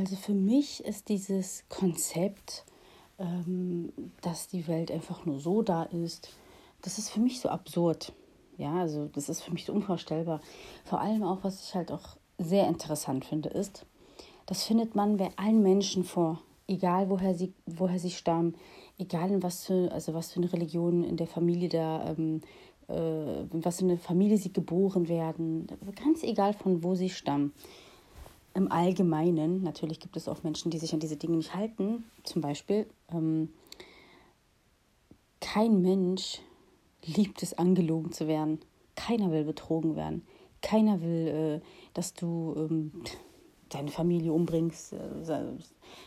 Also für mich ist dieses Konzept, ähm, dass die Welt einfach nur so da ist, das ist für mich so absurd. Ja, also das ist für mich so unvorstellbar. Vor allem auch, was ich halt auch sehr interessant finde, ist, das findet man bei allen Menschen vor, egal woher sie, woher sie stammen, egal in was für, also was für eine Religion in der Familie da, ähm, äh, was für eine Familie sie geboren werden, ganz egal von wo sie stammen. Im Allgemeinen, natürlich gibt es auch Menschen, die sich an diese Dinge nicht halten. Zum Beispiel, ähm, kein Mensch liebt es, angelogen zu werden. Keiner will betrogen werden. Keiner will, äh, dass du ähm, deine Familie umbringst. Äh,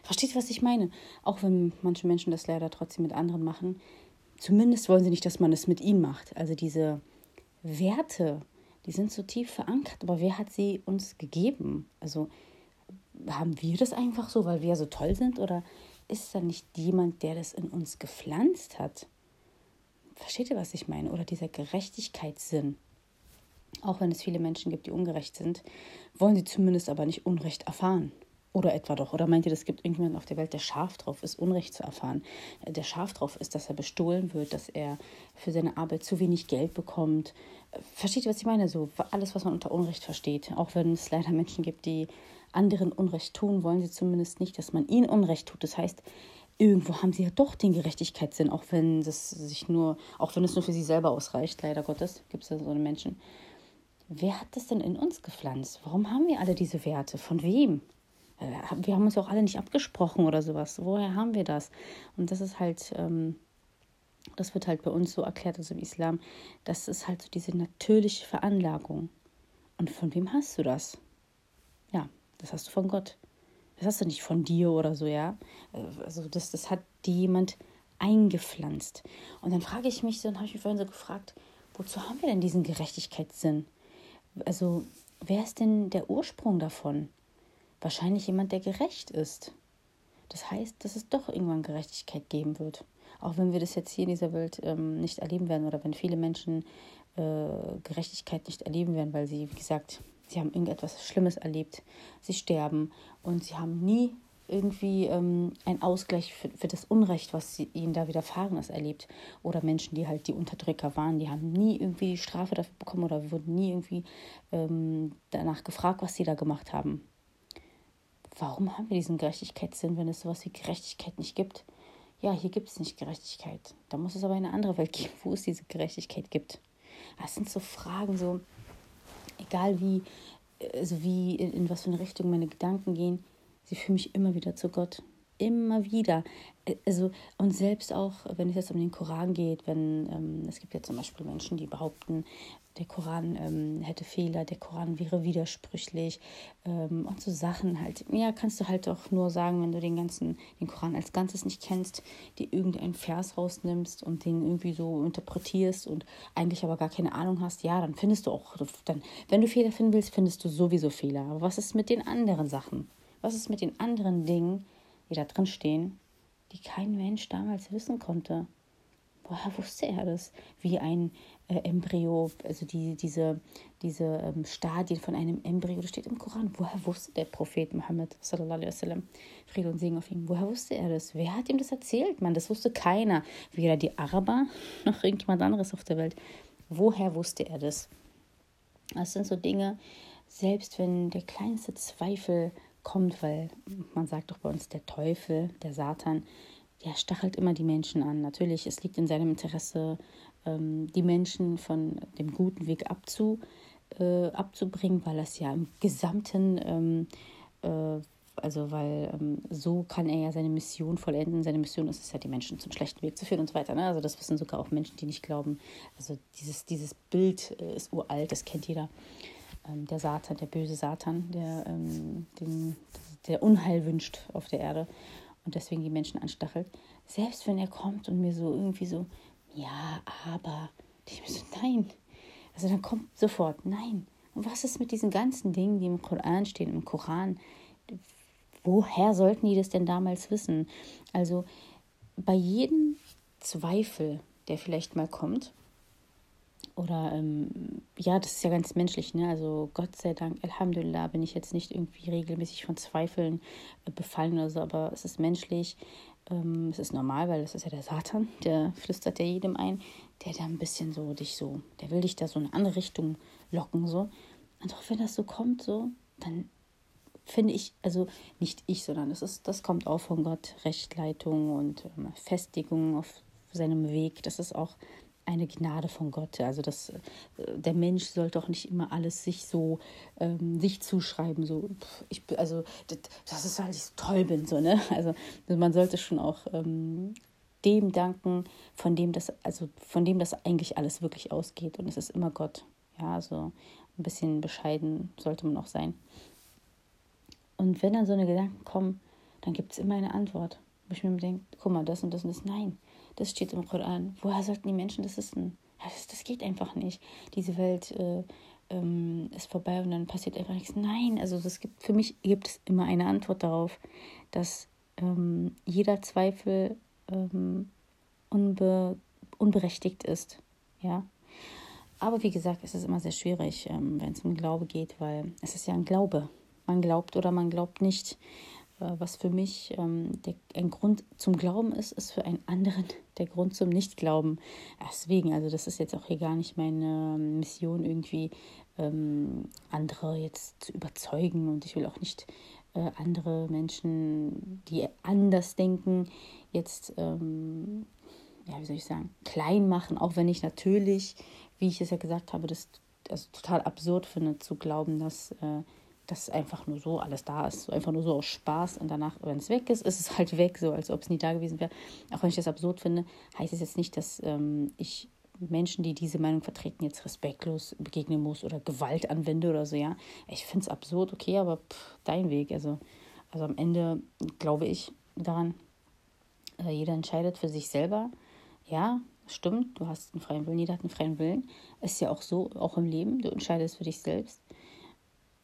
verstehst du, was ich meine? Auch wenn manche Menschen das leider trotzdem mit anderen machen. Zumindest wollen sie nicht, dass man es mit ihnen macht. Also diese Werte, die sind so tief verankert. Aber wer hat sie uns gegeben? Also haben wir das einfach so, weil wir so toll sind? Oder ist da nicht jemand, der das in uns gepflanzt hat? Versteht ihr, was ich meine? Oder dieser Gerechtigkeitssinn. Auch wenn es viele Menschen gibt, die ungerecht sind, wollen sie zumindest aber nicht Unrecht erfahren. Oder etwa doch. Oder meint ihr, es gibt irgendjemanden auf der Welt, der scharf drauf ist, Unrecht zu erfahren? Der scharf drauf ist, dass er bestohlen wird, dass er für seine Arbeit zu wenig Geld bekommt. Versteht ihr, was ich meine? So alles, was man unter Unrecht versteht. Auch wenn es leider Menschen gibt, die anderen Unrecht tun, wollen sie zumindest nicht, dass man ihnen Unrecht tut. Das heißt, irgendwo haben sie ja doch den Gerechtigkeitssinn, auch wenn das sich nur, auch wenn es nur für sie selber ausreicht, leider Gottes, gibt es ja so eine Menschen. Wer hat das denn in uns gepflanzt? Warum haben wir alle diese Werte? Von wem? Äh, wir haben uns auch alle nicht abgesprochen oder sowas. Woher haben wir das? Und das ist halt, ähm, das wird halt bei uns so erklärt, also im Islam, das ist halt so diese natürliche Veranlagung. Und von wem hast du das? Ja, das hast du von Gott. Das hast du nicht von dir oder so, ja. Also das, das hat dir jemand eingepflanzt. Und dann frage ich mich, dann habe ich mich vorhin so gefragt, wozu haben wir denn diesen Gerechtigkeitssinn? Also, wer ist denn der Ursprung davon? Wahrscheinlich jemand, der gerecht ist. Das heißt, dass es doch irgendwann Gerechtigkeit geben wird. Auch wenn wir das jetzt hier in dieser Welt ähm, nicht erleben werden oder wenn viele Menschen äh, Gerechtigkeit nicht erleben werden, weil sie, wie gesagt, sie haben irgendetwas Schlimmes erlebt, sie sterben und sie haben nie irgendwie ähm, einen Ausgleich für, für das Unrecht, was sie, ihnen da widerfahren ist, erlebt. Oder Menschen, die halt die Unterdrücker waren, die haben nie irgendwie Strafe dafür bekommen oder wurden nie irgendwie ähm, danach gefragt, was sie da gemacht haben. Warum haben wir diesen Gerechtigkeitssinn, wenn es sowas wie Gerechtigkeit nicht gibt? Ja, hier gibt es nicht Gerechtigkeit. Da muss es aber eine andere Welt geben, wo es diese Gerechtigkeit gibt. Das sind so Fragen, so, egal wie, also wie in, in was für eine Richtung meine Gedanken gehen, sie führen mich immer wieder zu Gott. Immer wieder. Also, und selbst auch, wenn es jetzt um den Koran geht, wenn ähm, es gibt ja zum Beispiel Menschen, die behaupten, der Koran ähm, hätte Fehler, der Koran wäre widersprüchlich ähm, und so Sachen halt. Ja, kannst du halt auch nur sagen, wenn du den ganzen, den Koran als Ganzes nicht kennst, die irgendeinen Vers rausnimmst und den irgendwie so interpretierst und eigentlich aber gar keine Ahnung hast, ja, dann findest du auch, dann, wenn du Fehler finden willst, findest du sowieso Fehler. Aber was ist mit den anderen Sachen? Was ist mit den anderen Dingen, die da drin stehen, die kein Mensch damals wissen konnte? Woher wusste er das? Wie ein äh, Embryo, also die, diese, diese ähm, Stadien von einem Embryo, das steht im Koran. Woher wusste der Prophet Muhammad, sallallahu alaihi wasallam, Friede und Segen auf ihn, woher wusste er das? Wer hat ihm das erzählt, man? Das wusste keiner. Weder die Araber noch irgendjemand anderes auf der Welt. Woher wusste er das? Das sind so Dinge, selbst wenn der kleinste Zweifel kommt, weil man sagt doch bei uns, der Teufel, der Satan, der stachelt immer die Menschen an. Natürlich, es liegt in seinem Interesse, ähm, die Menschen von dem guten Weg abzu, äh, abzubringen, weil das ja im gesamten, ähm, äh, also weil ähm, so kann er ja seine Mission vollenden. Seine Mission ist es ja, die Menschen zum schlechten Weg zu führen und so weiter. Ne? Also das wissen sogar auch Menschen, die nicht glauben. Also dieses, dieses Bild äh, ist uralt, das kennt jeder. Ähm, der Satan, der böse Satan, der, ähm, den, der Unheil wünscht auf der Erde und deswegen die Menschen anstachelt. Selbst wenn er kommt und mir so irgendwie so ja, aber. Ich so, nein. Also dann kommt sofort, nein. Und was ist mit diesen ganzen Dingen, die im Koran stehen, im Koran? Woher sollten die das denn damals wissen? Also bei jedem Zweifel, der vielleicht mal kommt, oder ähm, ja, das ist ja ganz menschlich, ne? Also Gott sei Dank, Alhamdulillah, bin ich jetzt nicht irgendwie regelmäßig von Zweifeln äh, befallen oder so, aber es ist menschlich, ähm, es ist normal, weil das ist ja der Satan, der flüstert ja jedem ein, der da ein bisschen so dich so, der will dich da so in eine andere Richtung locken, so. Und auch wenn das so kommt, so, dann finde ich, also nicht ich, sondern das ist, das kommt auch von Gott, Rechtleitung und ähm, Festigung auf seinem Weg. Das ist auch eine Gnade von Gott. Also das, äh, der Mensch soll doch nicht immer alles sich so ähm, sich zuschreiben. So, ich, also das, ist, weil ich so toll bin. So, ne? Also man sollte schon auch ähm, dem danken, von dem das, also von dem das eigentlich alles wirklich ausgeht. Und es ist immer Gott. Ja, also ein bisschen bescheiden sollte man auch sein. Und wenn dann so eine Gedanken kommen, dann gibt es immer eine Antwort. Wo ich mir denke, guck mal, das und das und das. Nein, das steht im Koran. Woher sollten die Menschen das wissen? Das, das geht einfach nicht. Diese Welt äh, ähm, ist vorbei und dann passiert einfach nichts. Nein, also das gibt, für mich gibt es immer eine Antwort darauf, dass ähm, jeder Zweifel ähm, unbe, unberechtigt ist. Ja. Aber wie gesagt, es ist immer sehr schwierig, ähm, wenn es um Glaube geht, weil es ist ja ein Glaube. Man glaubt oder man glaubt nicht. Äh, was für mich ähm, der, ein Grund zum Glauben ist, ist für einen anderen der Grund zum Nichtglauben. Deswegen, also das ist jetzt auch hier gar nicht meine Mission, irgendwie ähm, andere jetzt zu überzeugen und ich will auch nicht äh, andere Menschen, die anders denken, jetzt, ähm, ja, wie soll ich sagen, klein machen, auch wenn ich natürlich, wie ich es ja gesagt habe, das also total absurd finde, zu glauben, dass äh, dass einfach nur so alles da ist, einfach nur so aus Spaß und danach, wenn es weg ist, ist es halt weg, so als ob es nie da gewesen wäre. Auch wenn ich das absurd finde, heißt es jetzt nicht, dass ähm, ich Menschen, die diese Meinung vertreten, jetzt respektlos begegnen muss oder Gewalt anwende oder so, ja. Ich finde es absurd, okay, aber pff, dein Weg, also, also am Ende glaube ich daran, äh, jeder entscheidet für sich selber, ja, stimmt, du hast einen freien Willen, jeder hat einen freien Willen, ist ja auch so, auch im Leben, du entscheidest für dich selbst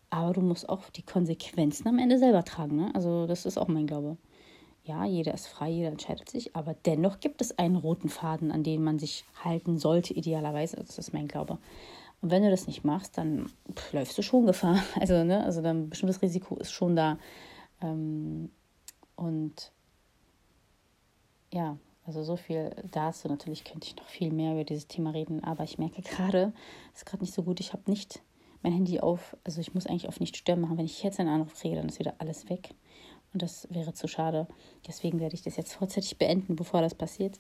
aber du musst auch die Konsequenzen am Ende selber tragen. Ne? Also das ist auch mein Glaube. Ja, jeder ist frei, jeder entscheidet sich, aber dennoch gibt es einen roten Faden, an den man sich halten sollte, idealerweise. Das ist mein Glaube. Und wenn du das nicht machst, dann pff, läufst du schon Gefahr. Also, ne, also dann ein bestimmtes Risiko ist schon da. Ähm, und ja, also so viel dazu. Natürlich könnte ich noch viel mehr über dieses Thema reden, aber ich merke gerade, es ist gerade nicht so gut. Ich habe nicht mein Handy auf, also ich muss eigentlich auf nicht stören machen. Wenn ich jetzt einen Anruf kriege, dann ist wieder alles weg. Und das wäre zu schade. Deswegen werde ich das jetzt vorzeitig beenden, bevor das passiert.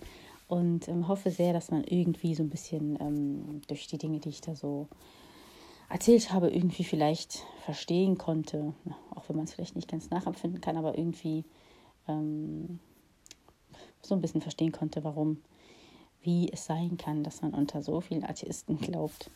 Und ähm, hoffe sehr, dass man irgendwie so ein bisschen ähm, durch die Dinge, die ich da so erzählt habe, irgendwie vielleicht verstehen konnte. Auch wenn man es vielleicht nicht ganz nachempfinden kann, aber irgendwie ähm, so ein bisschen verstehen konnte, warum, wie es sein kann, dass man unter so vielen Atheisten glaubt.